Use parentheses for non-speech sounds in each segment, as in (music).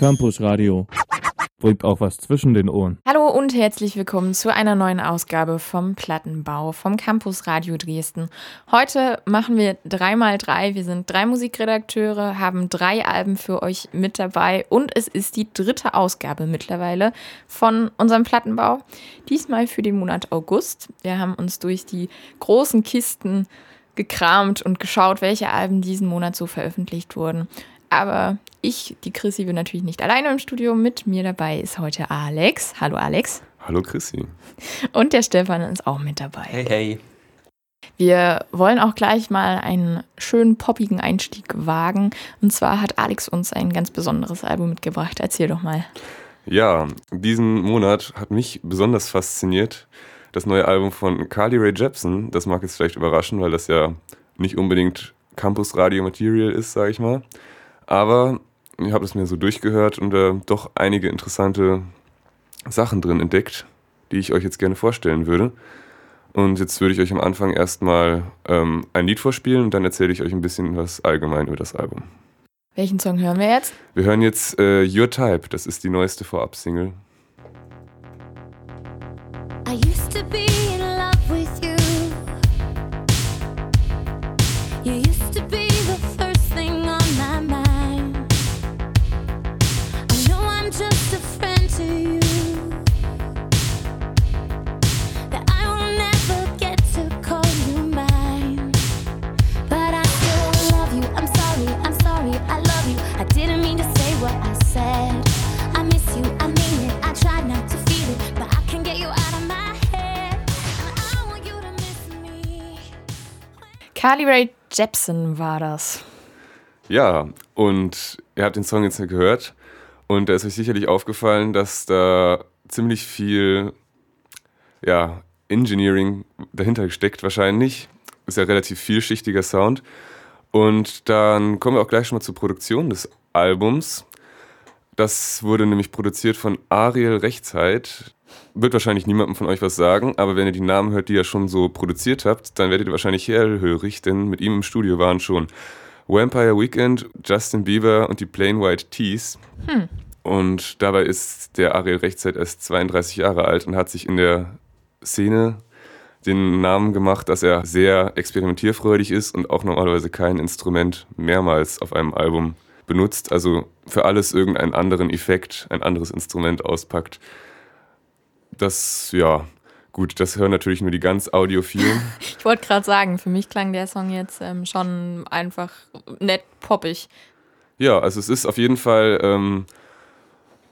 Campus Radio. Bringt auch was zwischen den Ohren. Hallo und herzlich willkommen zu einer neuen Ausgabe vom Plattenbau vom Campus Radio Dresden. Heute machen wir 3x3. Wir sind drei Musikredakteure, haben drei Alben für euch mit dabei und es ist die dritte Ausgabe mittlerweile von unserem Plattenbau. Diesmal für den Monat August. Wir haben uns durch die großen Kisten gekramt und geschaut, welche Alben diesen Monat so veröffentlicht wurden. Aber ich, die Chrissy, bin natürlich nicht alleine im Studio. Mit mir dabei ist heute Alex. Hallo Alex. Hallo Chrissy. Und der Stefan ist auch mit dabei. Hey, hey. Wir wollen auch gleich mal einen schönen poppigen Einstieg wagen. Und zwar hat Alex uns ein ganz besonderes Album mitgebracht. Erzähl doch mal. Ja, diesen Monat hat mich besonders fasziniert das neue Album von Carly Rae Jepsen. Das mag jetzt vielleicht überraschen, weil das ja nicht unbedingt Campus Radio Material ist, sage ich mal. Aber ich habe es mir so durchgehört und äh, doch einige interessante Sachen drin entdeckt, die ich euch jetzt gerne vorstellen würde. Und jetzt würde ich euch am Anfang erstmal ähm, ein Lied vorspielen und dann erzähle ich euch ein bisschen was allgemein über das Album. Welchen Song hören wir jetzt? Wir hören jetzt äh, Your Type, das ist die neueste Vorab-Single. I used to be Carly Rae Jepsen war das. Ja, und ihr habt den Song jetzt gehört und da ist euch sicherlich aufgefallen, dass da ziemlich viel ja, Engineering dahinter steckt wahrscheinlich. Ist ja relativ vielschichtiger Sound. Und dann kommen wir auch gleich schon mal zur Produktion des Albums. Das wurde nämlich produziert von Ariel Rechtszeit. Wird wahrscheinlich niemandem von euch was sagen, aber wenn ihr die Namen hört, die ihr schon so produziert habt, dann werdet ihr wahrscheinlich hellhörig, denn mit ihm im Studio waren schon Vampire Weekend, Justin Bieber und die Plain White Tees. Und dabei ist der Ariel Rechtszeit erst 32 Jahre alt und hat sich in der Szene den Namen gemacht, dass er sehr experimentierfreudig ist und auch normalerweise kein Instrument mehrmals auf einem Album benutzt. Also für alles irgendeinen anderen Effekt, ein anderes Instrument auspackt. Das, ja, gut, das hören natürlich nur die ganz Audiophilen. (laughs) Ich wollte gerade sagen, für mich klang der Song jetzt ähm, schon einfach nett poppig. Ja, also es ist auf jeden Fall ähm,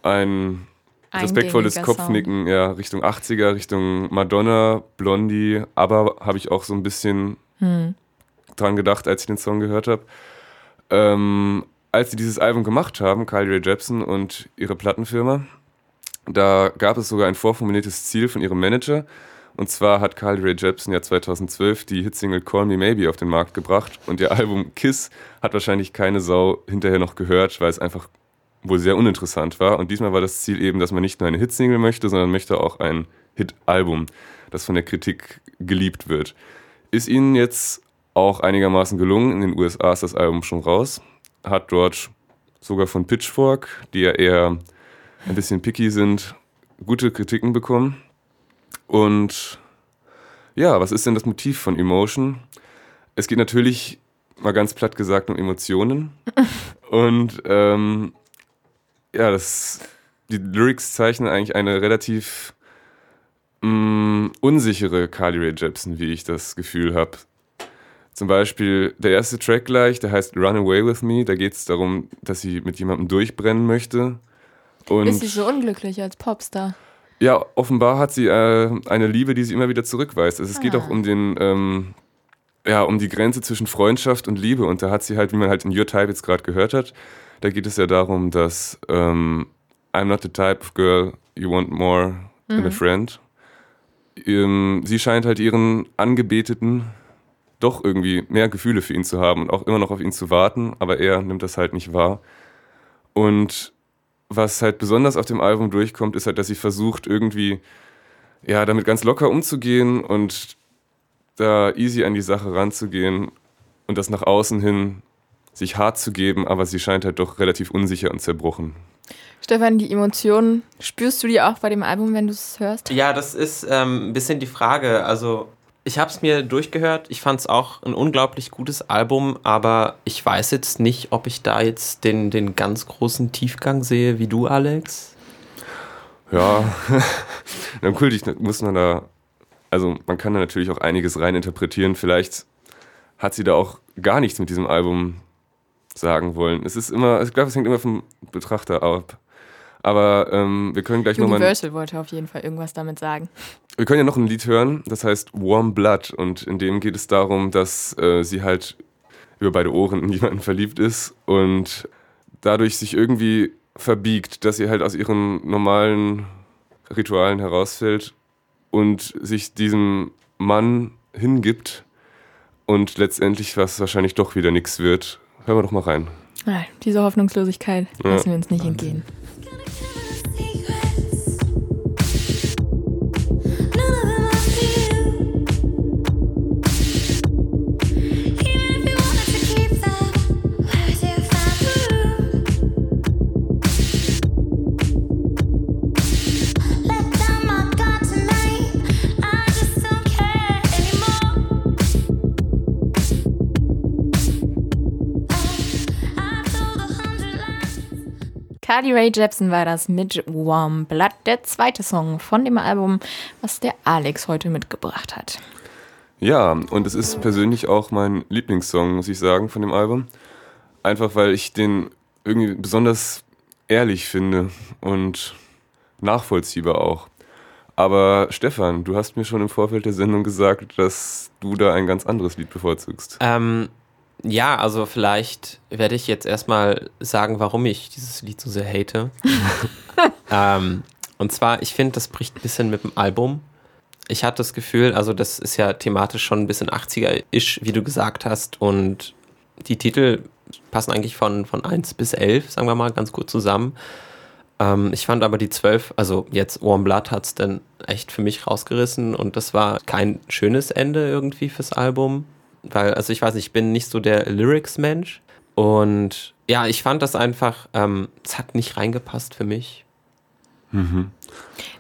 ein respektvolles Kopfnicken ja, Richtung 80er, Richtung Madonna, Blondie, aber habe ich auch so ein bisschen Hm. dran gedacht, als ich den Song gehört habe. Ähm, als sie dieses Album gemacht haben, Kylie Rae Jepsen und ihre Plattenfirma, da gab es sogar ein vorformuliertes Ziel von ihrem Manager. Und zwar hat Kylie Rae Jepsen ja 2012 die Hitsingle Call Me Maybe auf den Markt gebracht. Und ihr Album Kiss hat wahrscheinlich keine Sau hinterher noch gehört, weil es einfach wohl sehr uninteressant war. Und diesmal war das Ziel eben, dass man nicht nur eine Hitsingle möchte, sondern möchte auch ein Hit-Album, das von der Kritik geliebt wird. Ist ihnen jetzt auch einigermaßen gelungen. In den USA ist das Album schon raus. Hat dort sogar von Pitchfork, die ja eher ein bisschen picky sind, gute Kritiken bekommen. Und ja, was ist denn das Motiv von Emotion? Es geht natürlich, mal ganz platt gesagt, um Emotionen. (laughs) Und ähm, ja, das, die Lyrics zeichnen eigentlich eine relativ mh, unsichere Carly Rae Jepsen, wie ich das Gefühl habe. Zum Beispiel der erste Track gleich, der heißt Run Away With Me. Da geht es darum, dass sie mit jemandem durchbrennen möchte. Und Ist sie so unglücklich als Popstar? ja, offenbar hat sie äh, eine Liebe, die sie immer wieder zurückweist. Also es geht Ah. auch um den, ähm, ja, um die Grenze zwischen Freundschaft und Liebe. Und da hat sie halt, wie man halt in Your Type jetzt gerade gehört hat, da geht es ja darum, dass ähm, I'm not the type of girl you want more than a friend. Ähm, sie scheint halt ihren Angebeteten doch irgendwie mehr Gefühle für ihn zu haben und auch immer noch auf ihn zu warten, aber er nimmt das halt nicht wahr. Und was halt besonders auf dem Album durchkommt, ist halt, dass sie versucht, irgendwie ja, damit ganz locker umzugehen und da easy an die Sache ranzugehen und das nach außen hin sich hart zu geben, aber sie scheint halt doch relativ unsicher und zerbrochen Stefan, die Emotionen, spürst du die auch bei dem Album, wenn du es hörst? Ja, das ist ähm, ein bisschen die Frage. Also, ich habe es mir durchgehört. Ich fand es auch ein unglaublich gutes Album, aber ich weiß jetzt nicht, ob ich da jetzt den, den ganz großen Tiefgang sehe wie du, Alex. Ja, (laughs) kultig muss man da, also man kann da natürlich auch einiges reininterpretieren. Vielleicht hat sie da auch gar nichts mit diesem Album sagen wollen. Es ist immer, ich glaube, es hängt immer vom Betrachter ab. Aber ähm, wir können gleich nochmal. Universal wollte auf jeden Fall irgendwas damit sagen. Wir können ja noch ein Lied hören, das heißt Warm Blood. Und in dem geht es darum, dass äh, sie halt über beide Ohren in jemanden verliebt ist und dadurch sich irgendwie verbiegt, dass sie halt aus ihren normalen Ritualen herausfällt und sich diesem Mann hingibt und letztendlich was wahrscheinlich doch wieder nichts wird. Hören wir doch mal rein. Ah, diese Hoffnungslosigkeit Ja. lassen wir uns nicht entgehen. Carly Rae Jepsen war das mit Warm Blood, der zweite Song von dem Album, was der Alex heute mitgebracht hat. Ja, und es ist persönlich auch mein Lieblingssong, muss ich sagen, von dem Album. Einfach weil ich den irgendwie besonders ehrlich finde und nachvollziehbar auch. Aber Stefan, du hast mir schon im Vorfeld der Sendung gesagt, dass du da ein ganz anderes Lied bevorzugst. Ähm, ja, also vielleicht werde ich jetzt erstmal sagen, warum ich dieses Lied so sehr hate. (laughs) ähm, und zwar, ich finde, das bricht ein bisschen mit dem Album. Ich hatte das Gefühl, also das ist ja thematisch schon ein bisschen 80er-isch, wie du gesagt hast. Und die Titel passen eigentlich von, von 1 bis 11, sagen wir mal, ganz gut zusammen. Ähm, ich fand aber die 12, also jetzt Warm Blood hat es dann echt für mich rausgerissen und das war kein schönes Ende irgendwie fürs Album. Weil, also ich weiß nicht, ich bin nicht so der Lyrics-Mensch. Und ja, ich fand das einfach, ähm, es hat nicht reingepasst für mich.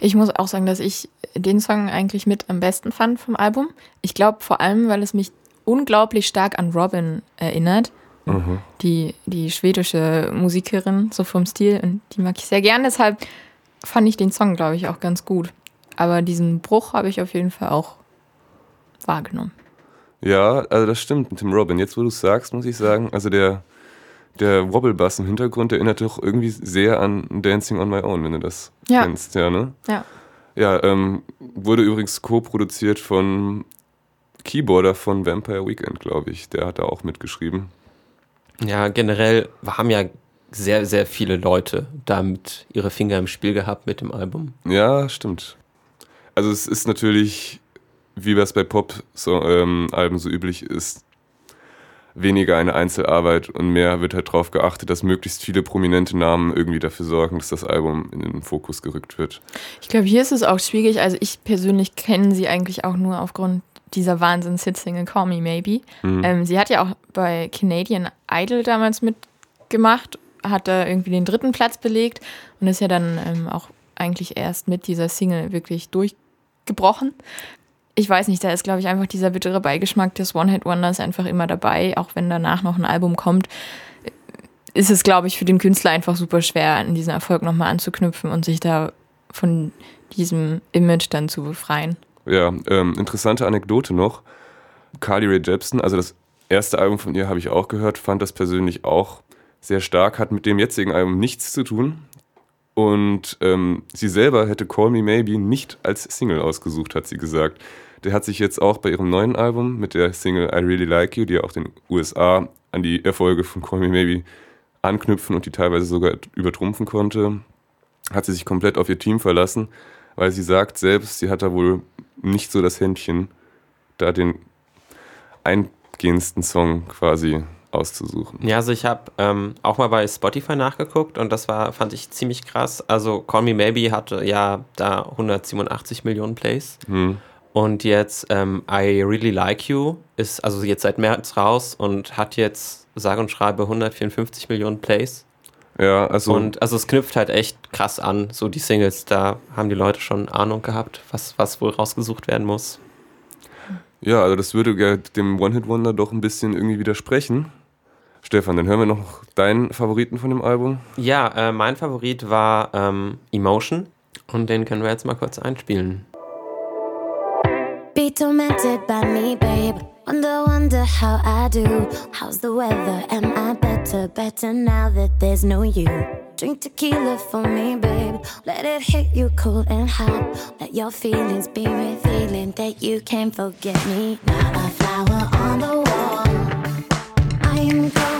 Ich muss auch sagen, dass ich den Song eigentlich mit am besten fand vom Album. Ich glaube vor allem, weil es mich unglaublich stark an Robin erinnert. Die, die schwedische Musikerin, so vom Stil. Und die mag ich sehr gern. Deshalb fand ich den Song, glaube ich, auch ganz gut. Aber diesen Bruch habe ich auf jeden Fall auch wahrgenommen. Ja, also das stimmt mit dem Robin. Jetzt, wo du es sagst, muss ich sagen, also der, der Wobblebass im Hintergrund erinnert doch irgendwie sehr an Dancing on My Own, wenn du das Ja. kennst, ja, ne? Ja. Ja, ähm, wurde übrigens co-produziert von Keyboarder von Vampire Weekend, glaube ich. Der hat da auch mitgeschrieben. Ja, generell haben ja sehr, sehr viele Leute damit ihre Finger im Spiel gehabt mit dem Album. Ja, stimmt. Also es ist natürlich, wie das bei Pop-Alben so, ähm, so üblich ist, weniger eine Einzelarbeit und mehr wird halt darauf geachtet, dass möglichst viele prominente Namen irgendwie dafür sorgen, dass das Album in den Fokus gerückt wird. Ich glaube, hier ist es auch schwierig. Also ich persönlich kenne sie eigentlich auch nur aufgrund dieser Wahnsinns-Hit-Single Call Me Maybe. Ähm, sie hat ja auch bei Canadian Idol damals mitgemacht, hat da irgendwie den dritten Platz belegt und ist ja dann ähm, auch eigentlich erst mit dieser Single wirklich durchgebrochen. Ich weiß nicht, da ist, glaube ich, einfach dieser bittere Beigeschmack des One-Hit-Wonders einfach immer dabei, auch wenn danach noch ein Album kommt. Ist es, glaube ich, für den Künstler einfach super schwer, an diesen Erfolg nochmal anzuknüpfen und sich da von diesem Image dann zu befreien. Ja, ähm, interessante Anekdote noch. Carly Rae Jepsen, also das erste Album von ihr habe ich auch gehört, fand das persönlich auch sehr stark, hat mit dem jetzigen Album nichts zu tun. Und ähm, sie selber hätte Call Me Maybe nicht als Single ausgesucht, hat sie gesagt. Der hat sich jetzt auch bei ihrem neuen Album mit der Single I Really Like You, die ja auch den USA an die Erfolge von Call Me Maybe anknüpfen und die teilweise sogar übertrumpfen konnte, hat sie sich komplett auf ihr Team verlassen, weil sie sagt selbst, sie hat da wohl nicht so das Händchen, da den eingehendsten Song quasi auszusuchen. Ja, also ich habe ähm, auch mal bei Spotify nachgeguckt und das war, fand ich ziemlich krass. Also Call Me Maybe hatte ja da 187 Millionen Plays. Hm. Und jetzt ähm, I Really Like You ist also jetzt seit März raus und hat jetzt sage und schreibe 154 Millionen Plays. Ja, also Und also es knüpft halt echt krass an, so die Singles, da haben die Leute schon Ahnung gehabt, was, was wohl rausgesucht werden muss. ja, also das würde ja dem One-Hit-Wonder doch ein bisschen irgendwie widersprechen. Stefan, dann hören wir noch deinen Favoriten von dem Album. Ja, äh, mein Favorit war ähm, Emotion und den können wir jetzt mal kurz einspielen. Be tormented by me, babe. Wonder, wonder how I do. How's the weather? Am I better, better now that there's no you? Drink tequila for me, babe. Let it hit you cold and hot. Let your feelings be revealing that you can't forget me. Not a flower on the wall. I am growing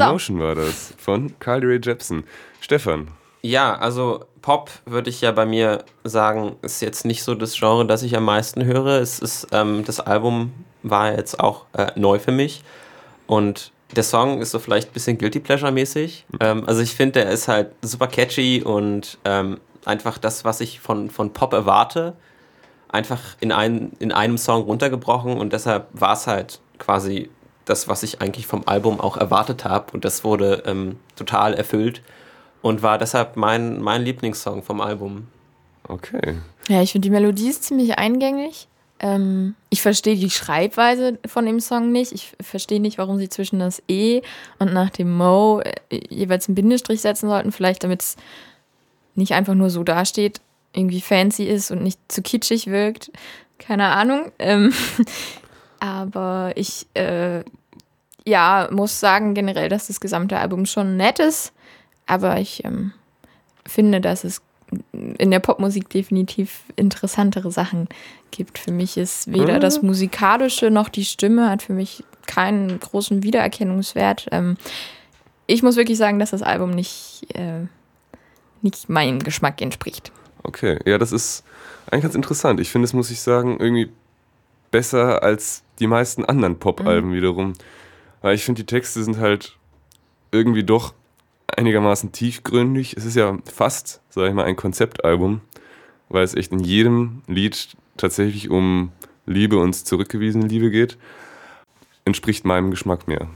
Emotion war das von Carly Rae Jepsen. Stefan, Ja, also Pop würde ich ja bei mir sagen, ist jetzt nicht so das Genre, das ich am meisten höre. Es ist, ähm, das Album war jetzt auch äh, neu für mich und der Song ist so vielleicht ein bisschen Guilty Pleasure-mäßig. Ähm, also ich finde, der ist halt super catchy und ähm, einfach das, was ich von, von Pop erwarte, einfach in, ein, in einem Song runtergebrochen und deshalb war es halt quasi das, was ich eigentlich vom Album auch erwartet habe und das wurde ähm, total erfüllt und war deshalb mein, mein Lieblingssong vom Album. okay. Ja, ich finde die Melodie ist ziemlich eingängig. Ähm, ich verstehe die Schreibweise von dem Song nicht. Ich verstehe nicht, warum sie zwischen das E und nach dem Mo äh, jeweils einen Bindestrich setzen sollten. Vielleicht, damit es nicht einfach nur so dasteht, irgendwie fancy ist und nicht zu kitschig wirkt. Keine Ahnung. Ähm, aber ich, äh, ja, muss sagen generell, dass das gesamte Album schon nett ist. Aber ich ähm, finde, dass es in der Popmusik definitiv interessantere Sachen gibt. Für mich ist weder das Musikalische noch die Stimme hat für mich keinen großen Wiedererkennungswert. Ähm, ich muss wirklich sagen, dass das Album nicht, äh, nicht meinem Geschmack entspricht. Okay, ja, das ist eigentlich ganz interessant. Ich finde es, muss ich sagen, irgendwie besser als die meisten anderen Pop-Alben wiederum. Weil ich finde, die Texte sind halt irgendwie doch einigermaßen tiefgründig. Es ist ja fast, sag ich mal, ein Konzeptalbum, weil es echt in jedem Lied tatsächlich um Liebe und zurückgewiesene Liebe geht. Entspricht meinem Geschmack mehr.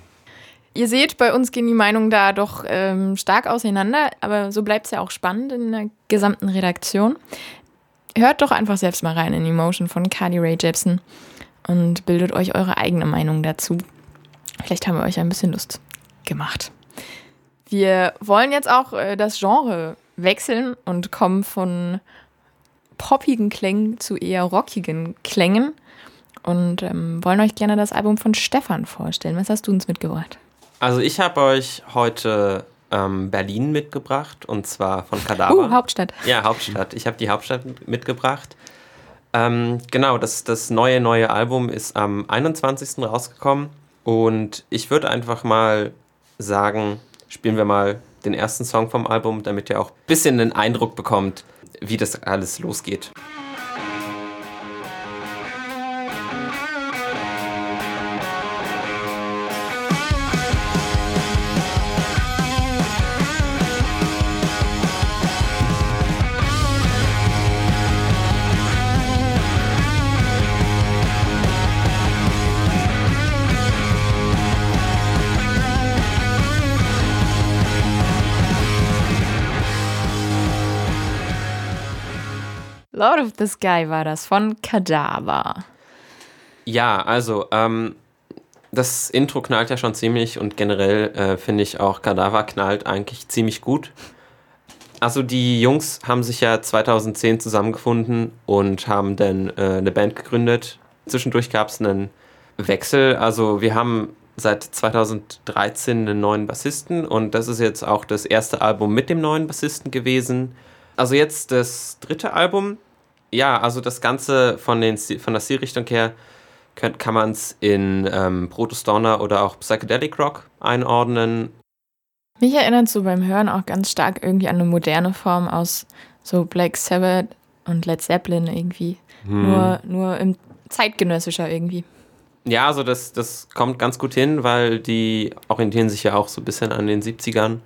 Ihr seht, bei uns gehen die Meinungen da doch ähm, stark auseinander, aber so bleibt es ja auch spannend in der gesamten Redaktion. Hört doch einfach selbst mal rein in Emotion von Carly Rae Jepsen und bildet euch eure eigene Meinung dazu. Vielleicht haben wir euch ein bisschen Lust gemacht. Wir wollen jetzt auch äh, das Genre wechseln und kommen von poppigen Klängen zu eher rockigen Klängen und ähm, wollen euch gerne das Album von Stefan vorstellen. Was hast du uns mitgebracht? Also ich habe euch heute ähm, Berlin mitgebracht und zwar von Kadaver. Uh, Hauptstadt. Ja, Hauptstadt. Ich habe die Hauptstadt mit- mitgebracht. Ähm, genau, das, das neue, neue Album ist am 21. rausgekommen. Und ich würde einfach mal sagen, spielen wir mal den ersten Song vom Album, damit ihr auch ein bisschen den Eindruck bekommt, wie das alles losgeht. Lord of the Sky war das von Kadaver. Ja, also, ähm, das Intro knallt ja schon ziemlich und generell äh, finde ich auch Kadaver knallt eigentlich ziemlich gut. Also die Jungs haben sich ja 2010 zusammengefunden und haben dann äh, eine Band gegründet. Zwischendurch gab es einen Wechsel. Also wir haben seit 2013 einen neuen Bassisten und das ist jetzt auch das erste Album mit dem neuen Bassisten gewesen. Also jetzt das dritte Album. Ja, also das Ganze von, den, von der Stilrichtung her könnt, kann man es in ähm, Proto-Stoner oder auch Psychedelic Rock einordnen. Mich erinnert so beim Hören auch ganz stark irgendwie an eine moderne Form aus so Black Sabbath und Led Zeppelin irgendwie. Nur, nur im zeitgenössischer irgendwie. Ja, also das, das kommt ganz gut hin, weil die orientieren sich ja auch so ein bisschen an den 70ern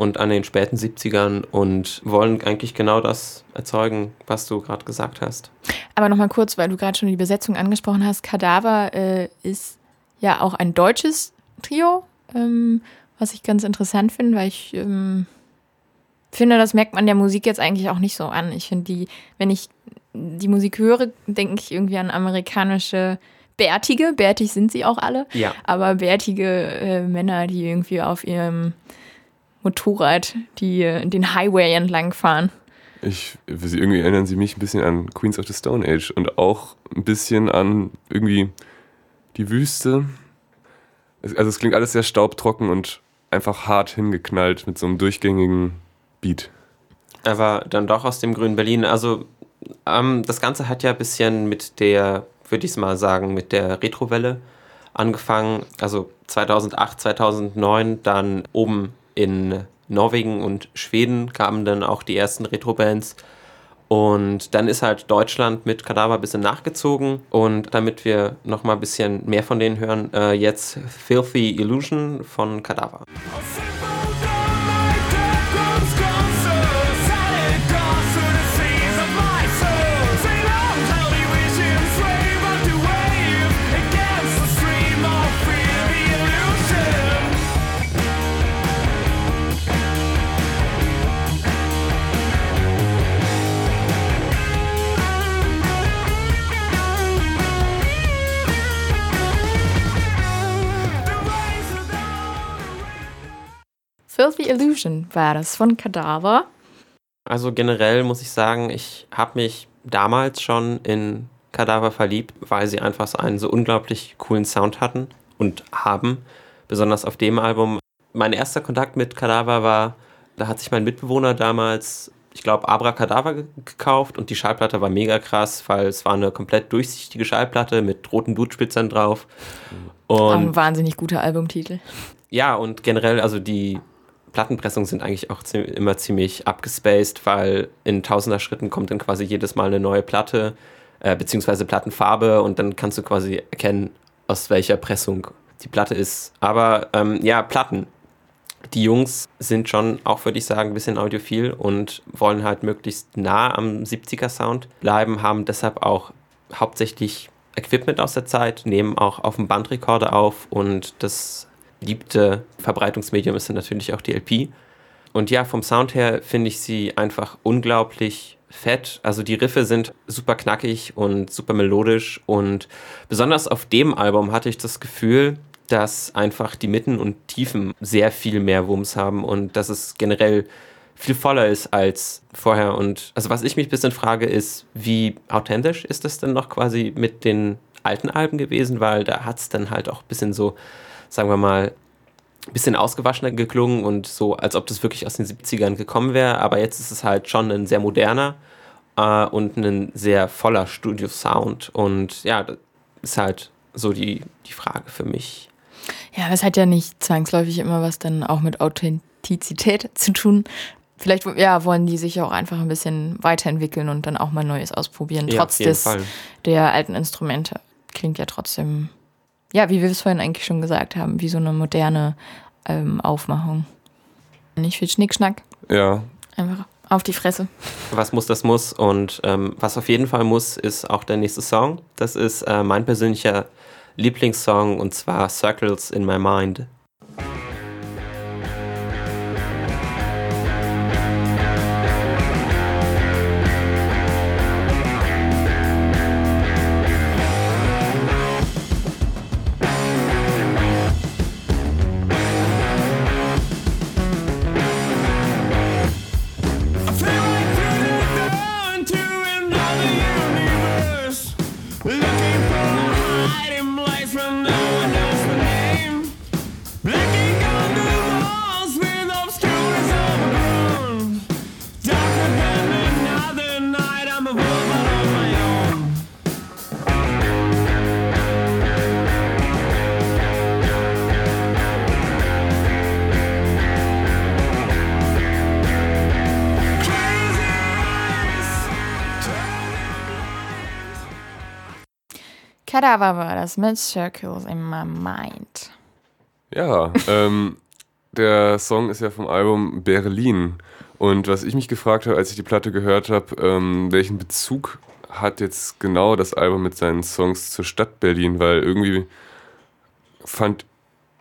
und an den späten 70ern und wollen eigentlich genau das erzeugen, was du gerade gesagt hast. Aber nochmal kurz, weil du gerade schon die Besetzung angesprochen hast. Kadaver äh, ist ja auch ein deutsches Trio, ähm, was ich ganz interessant finde, weil ich ähm, finde, das merkt man der Musik jetzt eigentlich auch nicht so an. Ich finde die, wenn ich die Musik höre, denke ich irgendwie an amerikanische Bärtige. Bärtig sind sie auch alle. Ja. Aber bärtige äh, Männer, die irgendwie auf ihrem Motorrad die, äh, den Highway entlang fahren. Ich, irgendwie erinnern sie mich ein bisschen an Queens of the Stone Age und auch ein bisschen an irgendwie die Wüste. Es- Also es klingt alles sehr staubtrocken und einfach hart hingeknallt mit so einem durchgängigen Beat. Aber dann doch aus dem grünen Berlin. Also ähm, das Ganze hat ja ein bisschen mit der, würde ich es mal sagen, mit der Retrowelle angefangen. Also 2008, 2009 dann oben in Norwegen und Schweden kamen dann auch die ersten Retro-Bands. Und dann ist halt Deutschland mit Kadaver ein bisschen nachgezogen. Und damit wir noch mal ein bisschen mehr von denen hören, äh, jetzt Filthy Illusion von Kadaver. Filthy Illusion war das von Kadaver. Also generell muss ich sagen, ich habe mich damals schon in Kadaver verliebt, weil sie einfach so einen so unglaublich coolen Sound hatten und haben. Besonders auf dem Album. Mein erster Kontakt mit Kadaver war, da hat sich mein Mitbewohner damals, ich glaube, Abracadabra ge- gekauft und die Schallplatte war mega krass, weil es war eine komplett durchsichtige Schallplatte mit roten Blutspitzern drauf. Auch Und ein wahnsinnig guter Albumtitel. ja, und generell, also die Plattenpressungen sind eigentlich auch zie- immer ziemlich abgespaced, weil in tausender Schritten kommt dann quasi jedes Mal eine neue Platte, äh, beziehungsweise Plattenfarbe und dann kannst du quasi erkennen, aus welcher Pressung die Platte ist. Aber ähm, ja, Platten. Die Jungs sind schon auch, würde ich sagen, ein bisschen audiophil und wollen halt möglichst nah am 70er-Sound bleiben, haben deshalb auch hauptsächlich Equipment aus der Zeit, nehmen auch auf dem Bandrekorder auf und das liebte Verbreitungsmedium ist dann natürlich auch die LP. Und ja, vom Sound her finde ich sie einfach unglaublich fett. Also die Riffe sind super knackig und super melodisch und besonders auf dem Album hatte ich das Gefühl, dass einfach die Mitten und Tiefen sehr viel mehr Wumms haben und dass es generell viel voller ist als vorher. Und also was ich mich ein bisschen frage, ist, wie authentisch ist das denn noch quasi mit den alten Alben gewesen, weil da hat es dann halt auch ein bisschen so, sagen wir mal, ein bisschen ausgewaschener geklungen und so, als ob das wirklich aus den 70ern gekommen wäre. Aber jetzt ist es halt schon ein sehr moderner äh, und ein sehr voller Studio-Sound. Und ja, das ist halt so die, die Frage für mich. Ja, aber es hat ja nicht zwangsläufig immer was dann auch mit Authentizität zu tun. Vielleicht ja, wollen die sich auch einfach ein bisschen weiterentwickeln und dann auch mal Neues ausprobieren, Ja, trotz des Fall. der alten Instrumente. Klingt ja trotzdem, ja, wie wir es vorhin eigentlich schon gesagt haben, wie so eine moderne ähm, Aufmachung. Nicht viel Schnickschnack, Ja, einfach auf die Fresse. Was muss, das muss. Und ähm, was auf jeden Fall muss, ist auch der nächste Song. Das ist äh, mein persönlicher Lieblingssong und zwar Circles in My Mind. Kadaver war das mit Circles in My Mind. ja. ähm, der Song ist ja vom Album Berlin. Und was ich mich gefragt habe, als ich die Platte gehört habe, ähm, welchen Bezug hat jetzt genau das Album mit seinen Songs zur Stadt Berlin? Weil irgendwie fand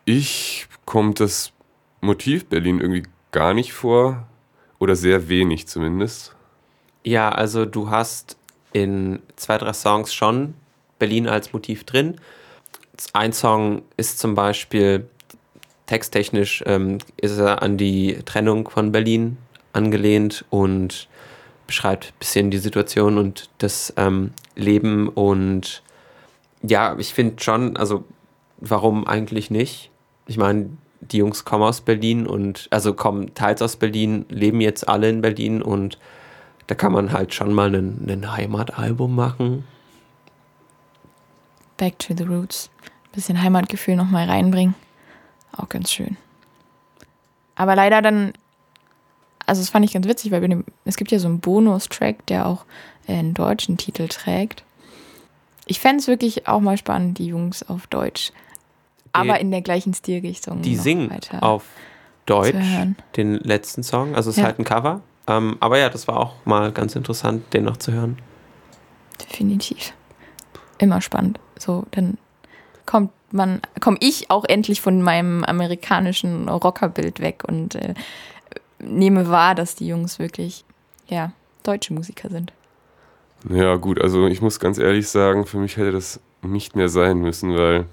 ich, kommt das Motiv Berlin irgendwie gar nicht vor. Oder sehr wenig zumindest. Ja, also du hast in zwei, drei Songs schon Berlin als Motiv drin. Ein Song ist zum Beispiel texttechnisch ähm, ist er an die Trennung von Berlin angelehnt und beschreibt ein bisschen die Situation und das ähm, Leben und ja, ich finde schon, also warum eigentlich nicht? Ich meine, die Jungs kommen aus Berlin und also kommen teils aus Berlin, leben jetzt alle in Berlin und da kann man halt schon mal ein, Heimatalbum machen. Back to the Roots. Bisschen Heimatgefühl nochmal reinbringen. Auch ganz schön. Aber leider dann, also das fand ich ganz witzig, weil dem, es gibt ja so einen Bonus-Track, der auch einen deutschen Titel trägt. Ich fände es wirklich auch mal spannend, die Jungs auf Deutsch. aber in der gleichen Stilrichtung. Die singen auf Deutsch den letzten Song. Also es ist Ja. halt ein Cover. Ähm, aber ja, das war auch mal ganz interessant, den noch zu hören. Definitiv. Immer spannend. So, dann kommt man, komme ich auch endlich von meinem amerikanischen Rockerbild weg und äh, nehme wahr, dass die Jungs wirklich, ja, deutsche Musiker sind. Ja, gut, also ich muss ganz ehrlich sagen, für mich hätte das nicht mehr sein müssen, weil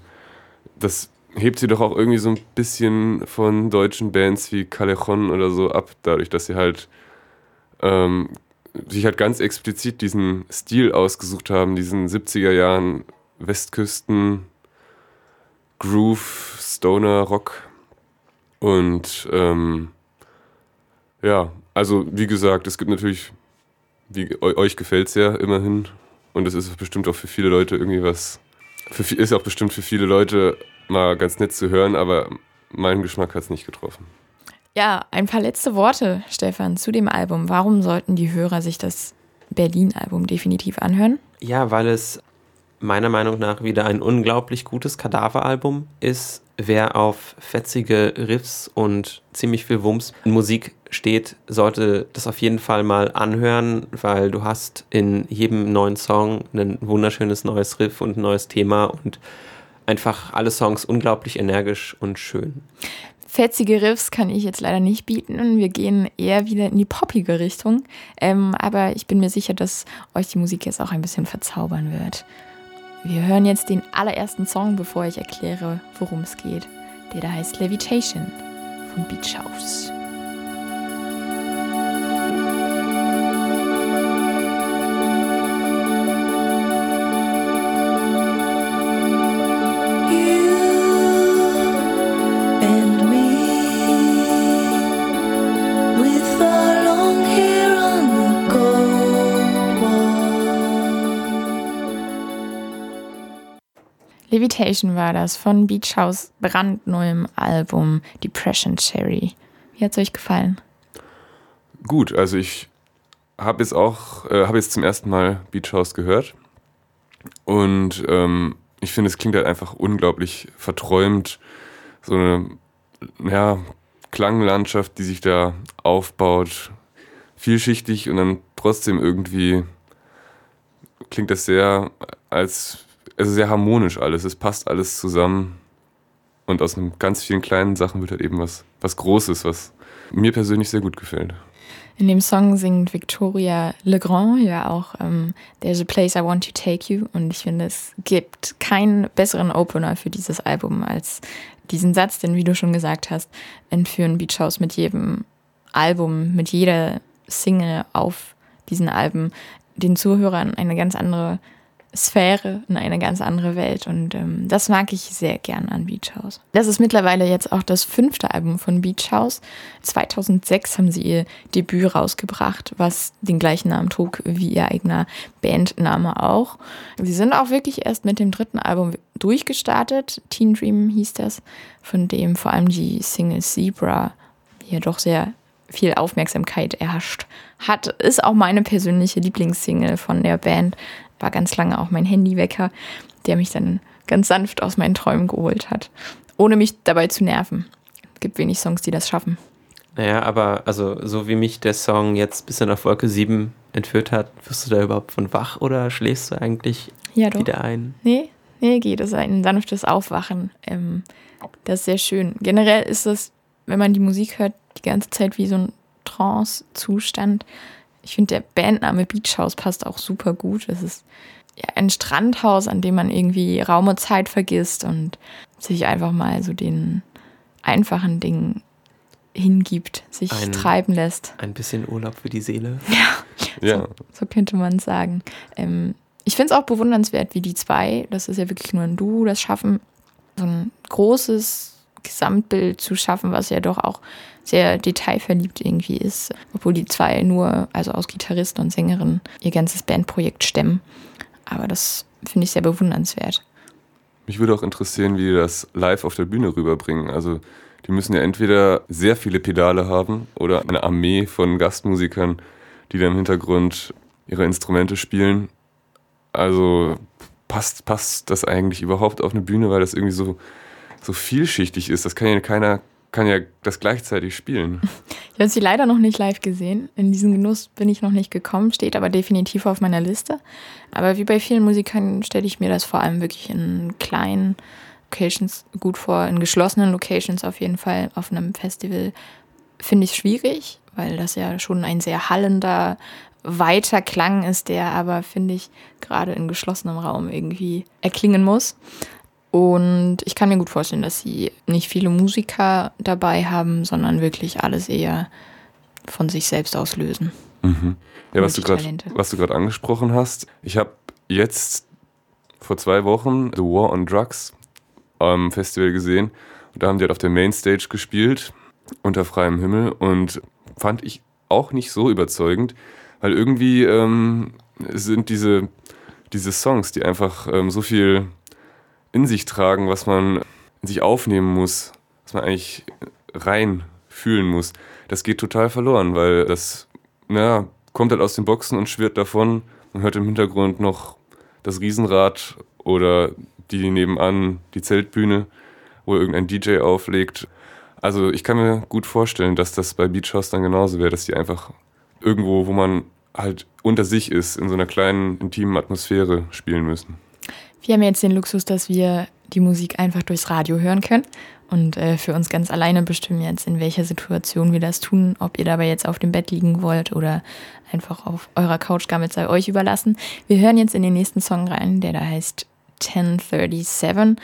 das hebt sie doch auch irgendwie so ein bisschen von deutschen Bands wie Callejon oder so ab, dadurch, dass sie halt ähm, sich halt ganz explizit diesen Stil ausgesucht haben, diesen 70er Jahren Westküsten Groove, Stoner Rock und ähm, ja, also wie gesagt, es gibt natürlich wie, eu- euch gefällt es ja immerhin. Und es ist bestimmt auch für viele Leute irgendwie was. Für, ist auch bestimmt für viele Leute mal ganz nett zu hören, aber meinen Geschmack hat es nicht getroffen. Ja, ein paar letzte Worte, Stefan, zu dem Album. Warum sollten die Hörer sich das Berlin-Album definitiv anhören? Ja, weil es meiner Meinung nach wieder ein unglaublich gutes Kadaveralbum ist. Wer auf fetzige Riffs und ziemlich viel Wumms in Musik steht, sollte das auf jeden Fall mal anhören, weil du hast in jedem neuen Song ein wunderschönes neues Riff und ein neues Thema und einfach alle Songs unglaublich energisch und schön. Fetzige Riffs kann ich jetzt leider nicht bieten. Wir gehen eher wieder in die poppige Richtung. Ähm, aber ich bin mir sicher, dass euch die Musik jetzt auch ein bisschen verzaubern wird. Wir hören jetzt den allerersten Song, bevor ich erkläre, worum es geht. Der da heißt Levitation von Beach House. Levitation war das von Beach House brandneuem Album Depression Cherry. Wie hat es euch gefallen? Gut, also ich habe jetzt auch, äh, habe jetzt zum ersten Mal Beach House gehört. Und ähm, ich finde, es klingt halt einfach unglaublich verträumt. So eine ja, Klanglandschaft, die sich da aufbaut. Vielschichtig und dann trotzdem irgendwie klingt das sehr als also sehr harmonisch alles. Es passt alles zusammen. Und aus einem ganz vielen kleinen Sachen wird halt eben was, was Großes, was mir persönlich sehr gut gefällt. In dem Song singt Victoria Legrand ja auch ähm, There's a place I want to take you. Und ich finde, es gibt keinen besseren Opener für dieses Album als diesen Satz, denn wie du schon gesagt hast, entführen Beach House mit jedem Album, mit jeder Single auf diesen Alben den Zuhörern eine ganz andere Sphäre, in eine ganz andere Welt. Und ähm, das mag ich sehr gern an Beach House. Das ist mittlerweile jetzt auch das fünfte Album von Beach House. 2006 haben sie ihr Debüt rausgebracht, was den gleichen Namen trug wie ihr eigener Bandname auch. Sie sind auch wirklich erst mit dem dritten Album durchgestartet. Teen Dream hieß das, von dem vor allem die Single Zebra ja doch sehr viel Aufmerksamkeit erhascht hat. Ist auch meine persönliche Lieblingssingle von der Band. War ganz lange auch mein Handywecker, der mich dann ganz sanft aus meinen Träumen geholt hat, ohne mich dabei zu nerven. gibt wenig Songs, die das schaffen. Naja, aber also so wie mich der Song jetzt bis nach Wolke 7 entführt hat, wirst du da überhaupt von wach oder schläfst du eigentlich Ja, doch. wieder ein? Nee, nee, geht. Das ist ein sanftes Aufwachen. Ähm, das ist sehr schön. Generell ist es, wenn man die Musik hört, die ganze Zeit wie so ein Trance-Zustand. Ich finde, der Bandname Beach House passt auch super gut. Es ist ja ein Strandhaus, an dem man irgendwie Raum und Zeit vergisst und sich einfach mal so den einfachen Dingen hingibt, sich Ein- treiben lässt. Ein bisschen Urlaub für die Seele. (laughs) Ja, So könnte man sagen. Ähm, ich finde es auch bewundernswert, wie die zwei, das ist ja wirklich nur ein Duo, das schaffen, so ein großes Gesamtbild zu schaffen, was ja doch auch sehr detailverliebt irgendwie ist. Obwohl die zwei nur, also aus Gitarrist und Sängerin, ihr ganzes Bandprojekt stemmen. Aber das finde ich sehr bewundernswert. mich würde auch interessieren, wie die das live auf der Bühne rüberbringen. Also die müssen ja entweder sehr viele Pedale haben oder eine Armee von Gastmusikern, die da im Hintergrund ihre Instrumente spielen. Also passt, passt das eigentlich überhaupt auf eine Bühne, weil das irgendwie so, so vielschichtig ist. Das kann ja keiner, kann ja das gleichzeitig spielen. (laughs) Ich habe sie leider noch nicht live gesehen. In diesen Genuss bin ich noch nicht gekommen, steht aber definitiv auf meiner Liste. Aber wie bei vielen Musikern stelle ich mir das vor allem wirklich in kleinen Locations gut vor, in geschlossenen Locations auf jeden Fall. Auf einem Festival finde ich schwierig, weil das ja schon ein sehr hallender, weiter Klang ist, der aber, finde ich, gerade in geschlossenem Raum irgendwie erklingen muss. Und ich kann mir gut vorstellen, dass sie nicht viele Musiker dabei haben, sondern wirklich alles eher von sich selbst auslösen. Ja, was du gerade Multitalente. was du gerade angesprochen hast. Ich habe jetzt vor zwei Wochen The War on Drugs am Festival gesehen und da haben die halt auf der Mainstage gespielt unter freiem Himmel und fand ich auch nicht so überzeugend, weil irgendwie ähm, sind diese diese Songs, die einfach ähm, so viel in sich tragen, was man in sich aufnehmen muss, was man eigentlich rein fühlen muss. Das geht total verloren, weil das na, kommt halt aus den Boxen und schwirrt davon. Man hört im Hintergrund noch das Riesenrad oder die nebenan, die Zeltbühne, wo irgendein DJ auflegt. Also ich kann mir gut vorstellen, dass das bei Beach House dann genauso wäre, dass die einfach irgendwo, wo man halt unter sich ist, in so einer kleinen, intimen Atmosphäre spielen müssen. Wir haben jetzt den Luxus, dass wir die Musik einfach durchs Radio hören können und äh, für uns ganz alleine bestimmen jetzt, in welcher Situation wir das tun. Ob ihr dabei jetzt auf dem Bett liegen wollt oder einfach auf eurer Couch gammelt, sei euch überlassen. Wir hören jetzt in den nächsten Song rein, der da heißt 1037.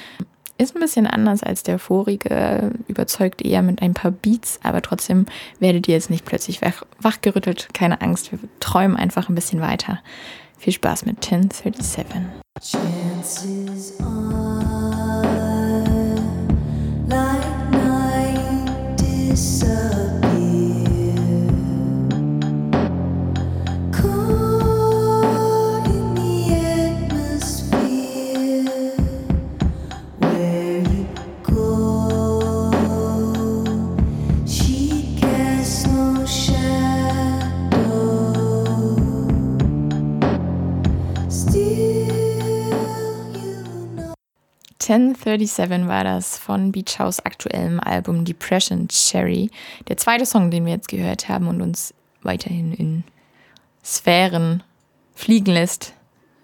Ist ein bisschen anders als der vorige, überzeugt eher mit ein paar Beats, aber trotzdem werdet ihr jetzt nicht plötzlich wach, wachgerüttelt. Keine Angst, wir träumen einfach ein bisschen weiter. Viel Spaß mit 1037. Chances are 1037 war das von Beach House aktuellem Album Depression Cherry. Der zweite Song, den wir jetzt gehört haben und uns weiterhin in Sphären fliegen lässt,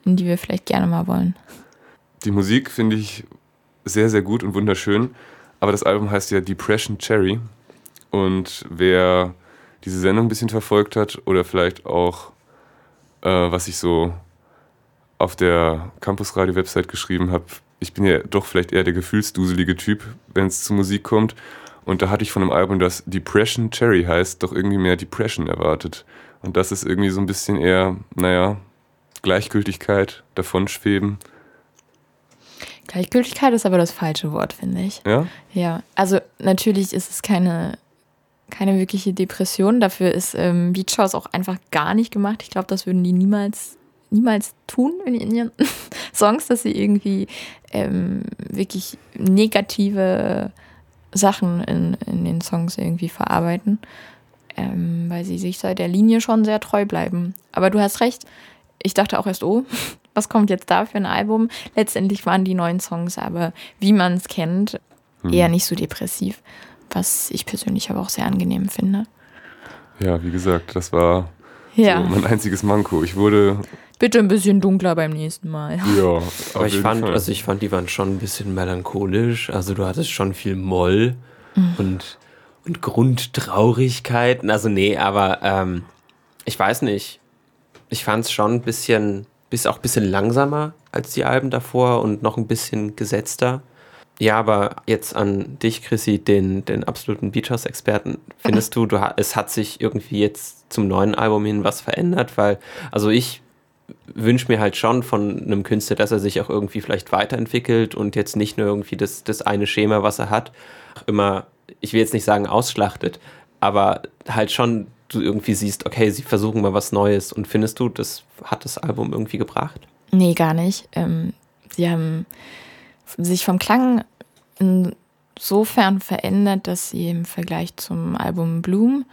in die wir vielleicht gerne mal wollen. Die Musik finde ich sehr, sehr gut und wunderschön. Aber das Album heißt ja Depression Cherry. Und wer diese Sendung ein bisschen verfolgt hat oder vielleicht auch, äh, was ich so auf der Campus Radio Website geschrieben habe, ich bin ja doch vielleicht eher der gefühlsduselige Typ, wenn es zu Musik kommt. Und da hatte ich von einem Album, das Depression Cherry heißt, doch irgendwie mehr Depression erwartet. Und das ist irgendwie so ein bisschen eher, naja, Gleichgültigkeit, davonschweben. Gleichgültigkeit ist aber das falsche Wort, finde ich. Ja? Ja, also natürlich ist es keine, keine wirkliche Depression. Dafür ist ähm, Beach House auch einfach gar nicht gemacht. Ich glaube, das würden die niemals, niemals tun in, ihren (laughs) Songs, dass sie irgendwie ähm, wirklich negative Sachen in, in den Songs irgendwie verarbeiten. Ähm, weil sie sich seit der Linie schon sehr treu bleiben. Aber du hast recht. Ich dachte auch erst, oh, (laughs) was kommt jetzt da für ein Album? Letztendlich waren die neuen Songs aber, wie man es kennt, eher nicht so depressiv. was ich persönlich aber auch sehr angenehm finde. Ja, wie gesagt, das war Ja, so mein einziges Manko. Ich wurde, bitte ein bisschen dunkler beim nächsten Mal. ja, Aber ich fand, Fall. also ich fand, die waren schon ein bisschen melancholisch. Also du hattest schon viel Moll und, und Grundtraurigkeiten. Also nee, aber ähm, ich weiß nicht. Ich fand es schon ein bisschen, bis auch ein bisschen langsamer als die Alben davor und noch ein bisschen gesetzter. Ja, aber jetzt an dich, Chrissy, den, den absoluten Beach House-Experten. Findest du, du, es hat sich irgendwie jetzt zum neuen Album hin was verändert? Weil, also ich wünsche mir halt schon von einem Künstler, dass er sich auch irgendwie vielleicht weiterentwickelt und jetzt nicht nur irgendwie das, das eine Schema, was er hat, immer, ich will jetzt nicht sagen ausschlachtet, aber halt schon du irgendwie siehst, okay, sie versuchen mal was Neues und findest du, das hat das Album irgendwie gebracht? Nee, gar nicht. Ähm, sie haben sich vom Klang insofern verändert, dass sie im Vergleich zum Album Bloom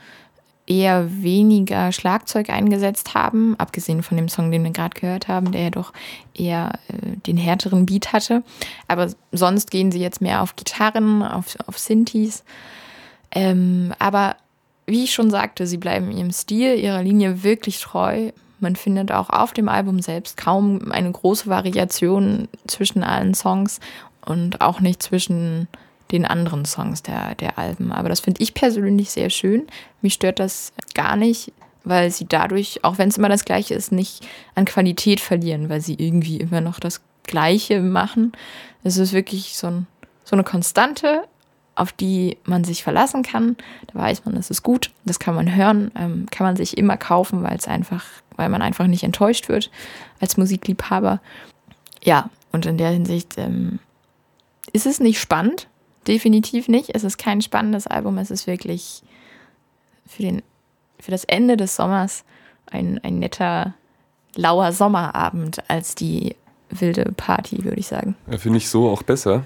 eher weniger Schlagzeug eingesetzt haben, abgesehen von dem Song, den wir gerade gehört haben, der ja doch eher äh, den härteren Beat hatte. Aber sonst gehen sie jetzt mehr auf Gitarren, auf, auf Synthes. Ähm, aber wie ich schon sagte, sie bleiben ihrem Stil, ihrer Linie wirklich treu. Man findet auch auf dem Album selbst kaum eine große Variation zwischen allen Songs und auch nicht zwischen den anderen Songs der, der Alben. Aber das finde ich persönlich sehr schön. Mich stört das gar nicht, weil sie dadurch, auch wenn es immer das Gleiche ist, nicht an Qualität verlieren, weil sie irgendwie immer noch das Gleiche machen. Es ist wirklich so, ein, so eine Konstante, auf die man sich verlassen kann. Da weiß man, das ist gut, das kann man hören, ähm, kann man sich immer kaufen, weil es einfach, weil man einfach nicht enttäuscht wird als Musikliebhaber. Ja, und in der Hinsicht ähm, ist es nicht spannend, definitiv nicht. Es ist kein spannendes Album, es ist wirklich für, den, für das Ende des Sommers ein, ein netter, lauer Sommerabend als die wilde Party, würde ich sagen. Ja, Finde ich so auch besser,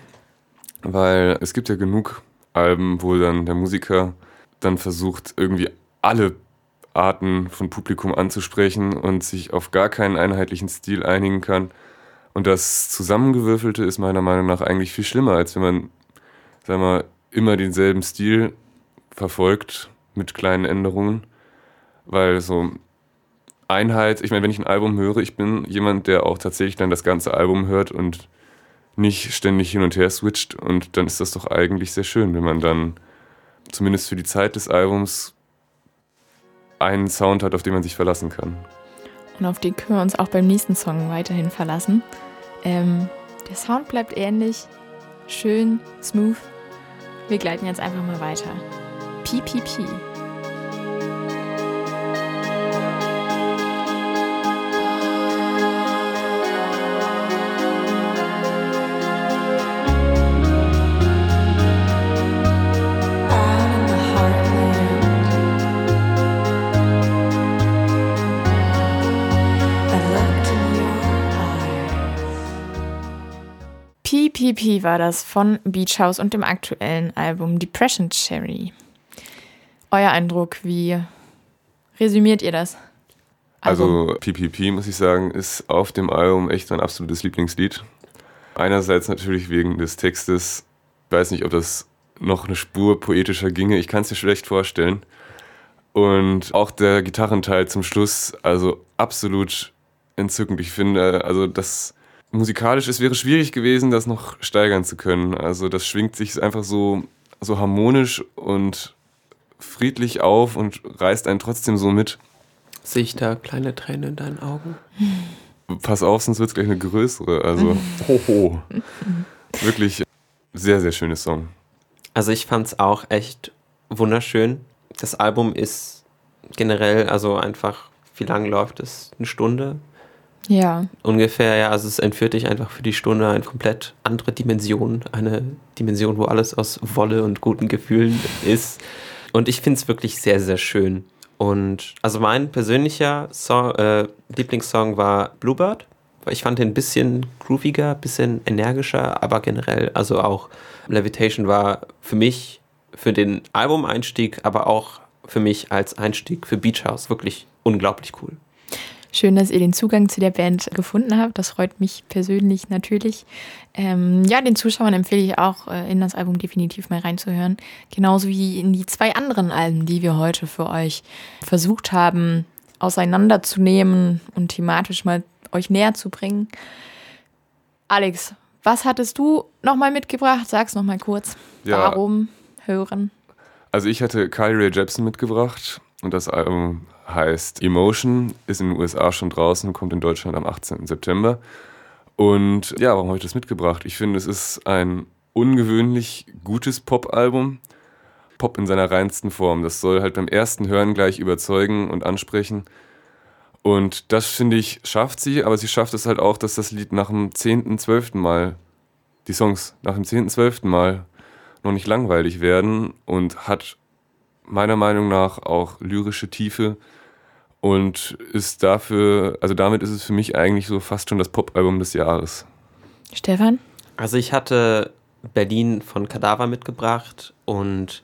weil es gibt ja genug Alben, wo dann der Musiker dann versucht, irgendwie alle Arten von Publikum anzusprechen und sich auf gar keinen einheitlichen Stil einigen kann. Und das Zusammengewürfelte ist meiner Meinung nach eigentlich viel schlimmer, als wenn man, sag mal, immer denselben Stil verfolgt mit kleinen Änderungen. Weil so Einheit, ich meine, wenn ich ein Album höre, ich bin jemand, der auch tatsächlich dann das ganze Album hört und nicht ständig hin und her switcht. Und dann ist das doch eigentlich sehr schön, wenn man dann zumindest für die Zeit des Albums einen Sound hat, auf den man sich verlassen kann. Und auf den können wir uns auch beim nächsten Song weiterhin verlassen. Ähm, der Sound bleibt ähnlich, schön, smooth. Wir gleiten jetzt einfach mal weiter. PPP. PPP war das von Beach House und dem aktuellen Album Depression Cherry. Euer Eindruck, wie resümiert ihr das? Also PPP, muss ich sagen, ist auf dem Album echt mein absolutes Lieblingslied. Einerseits natürlich wegen des Textes. Ich weiß nicht, ob das noch eine Spur poetischer ginge. Ich kann es mir schlecht vorstellen. Und auch der Gitarrenteil zum Schluss, also absolut entzückend. Ich finde, also das musikalisch, es wäre schwierig gewesen, das noch steigern zu können. Also das schwingt sich einfach so, so harmonisch und friedlich auf und reißt einen trotzdem so mit. Sehe ich da kleine Tränen in deinen Augen? Pass auf, sonst wird es gleich eine größere. Also, (laughs) hoho. Wirklich sehr, sehr schönes Song. Also ich fand es auch echt wunderschön. Das Album ist generell, also einfach, wie lang läuft es? Eine Stunde? Ja, Ungefähr, ja. Also es entführt dich einfach für die Stunde eine komplett andere Dimension. Eine Dimension, wo alles aus Wolle und guten Gefühlen ist. Und ich finde es wirklich sehr, sehr schön. Und also mein persönlicher Song, äh, Lieblingssong war Bluebird. Ich fand den ein bisschen grooviger, ein bisschen energischer, aber generell, also auch Levitation war für mich, für den Albumeinstieg, aber auch für mich als Einstieg für Beach House wirklich unglaublich cool. Schön, dass ihr den Zugang zu der Band gefunden habt. Das freut mich persönlich natürlich. Ähm, ja, den Zuschauern empfehle ich auch, äh, in das Album definitiv mal reinzuhören. Genauso wie in die zwei anderen Alben, die wir heute für euch versucht haben, auseinanderzunehmen und thematisch mal euch näher zu bringen. Alex, was hattest du nochmal mitgebracht? Sag's nochmal kurz. Ja. Warum hören? Also ich hatte Kylie Ray Jepsen mitgebracht und das Album heißt Emotion, ist in den USA schon draußen kommt in Deutschland am 18. September. Und ja, warum habe ich das mitgebracht? Ich finde, es ist ein ungewöhnlich gutes Pop-Album. Pop in seiner reinsten Form. Das soll halt beim ersten Hören gleich überzeugen und ansprechen. Und das, finde ich, schafft sie, aber sie schafft es halt auch, dass das Lied nach dem 10., 12. Mal, die Songs nach dem 10., 12. Mal noch nicht langweilig werden und hat meiner Meinung nach auch lyrische Tiefe und ist dafür, also damit ist es für mich eigentlich so fast schon das Pop-Album des Jahres. Stefan? Also ich hatte Berlin von Kadaver mitgebracht und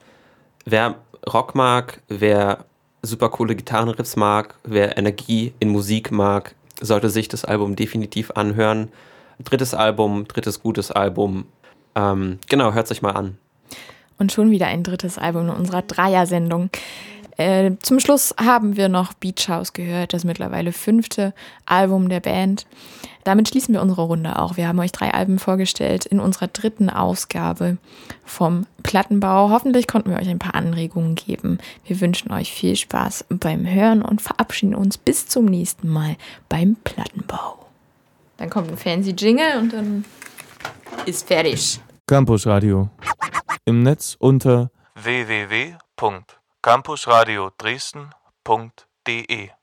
wer Rock mag, wer super coole Gitarrenriffs mag, wer Energie in Musik mag, sollte sich das Album definitiv anhören. Drittes Album, drittes gutes Album. Ähm, genau, hört sich mal an. Und schon wieder ein drittes Album in unserer Dreier-Sendung. Äh, zum Schluss haben wir noch Beach House gehört, das mittlerweile fünfte Album der Band. Damit schließen wir unsere Runde auch. Wir haben euch drei Alben vorgestellt in unserer dritten Ausgabe vom Plattenbau. Hoffentlich konnten wir euch ein paar Anregungen geben. Wir wünschen euch viel Spaß beim Hören und verabschieden uns bis zum nächsten Mal beim Plattenbau. Dann kommt ein fancy Jingle und dann ist fertig. Campus Radio. Im Netz unter www.campusradio Dresden.de